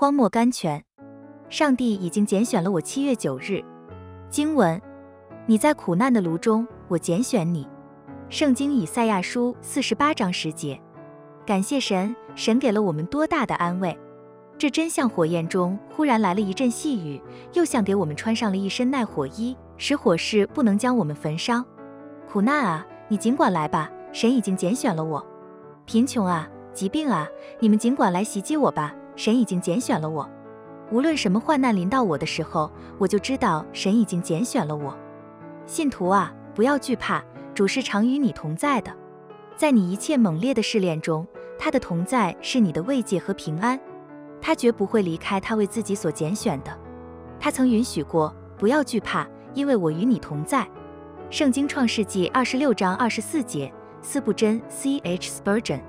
荒漠甘泉。上帝已经拣选了我。七月九日，经文：你在苦难的炉中，我拣选你。圣经以赛亚书四十八章十节。感谢神，神给了我们多大的安慰！这真像火焰中忽然来了一阵细雨，又像给我们穿上了一身耐火衣，使火势不能将我们焚烧。苦难啊，你尽管来吧，神已经拣选了我。贫穷啊，疾病啊，你们尽管来袭击我吧，神已经拣选了我。无论什么患难临到我的时候，我就知道神已经拣选了我。信徒啊，不要惧怕，主是常与你同在的，在你一切猛烈的试炼中。他的同在是你的慰藉和平安，他绝不会离开他为自己所拣选的。他曾允许过，不要惧怕，因为我与你同在。圣经创世纪二十六章二十四节，斯布真 C H Spurgeon。